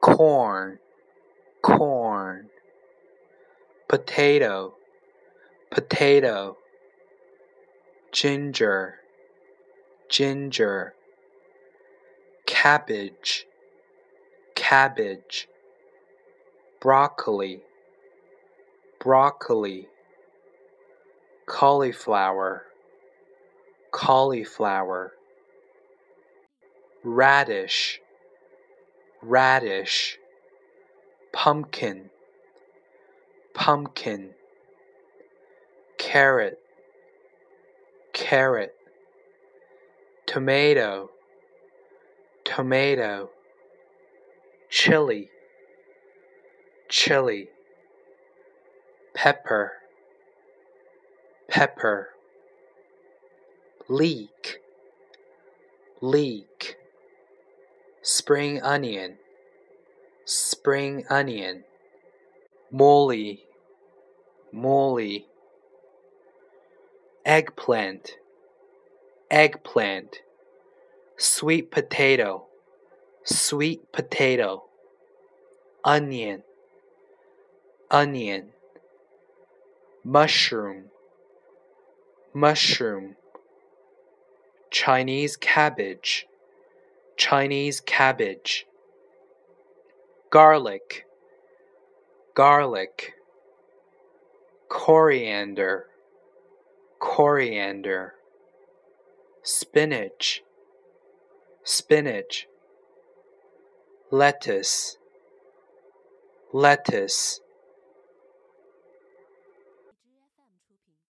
corn, corn, potato, potato, ginger, ginger, cabbage, cabbage, broccoli, broccoli, cauliflower, cauliflower, radish, radish, pumpkin, pumpkin, carrot, carrot, tomato, tomato, chili, chili, pepper, pepper, leek, leek, spring onion, spring onion, moly, moly, eggplant, eggplant, sweet potato, sweet potato, onion, onion, mushroom, mushroom, Chinese cabbage, Chinese cabbage, garlic, garlic, coriander, coriander, spinach, spinach, lettuce, lettuce,